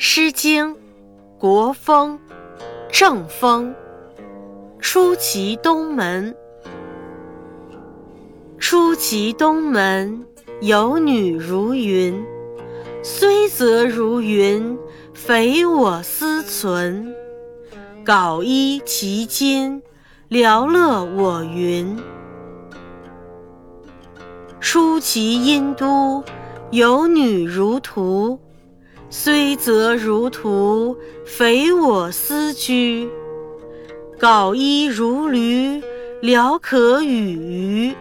诗经·国风·正风。出其东门，出其东门，有女如云。虽则如云，匪我思存。缟衣其襟，寥乐我云。出其阴都，有女如图。虽则如图，匪我思居。稿衣如驴，聊可与鱼。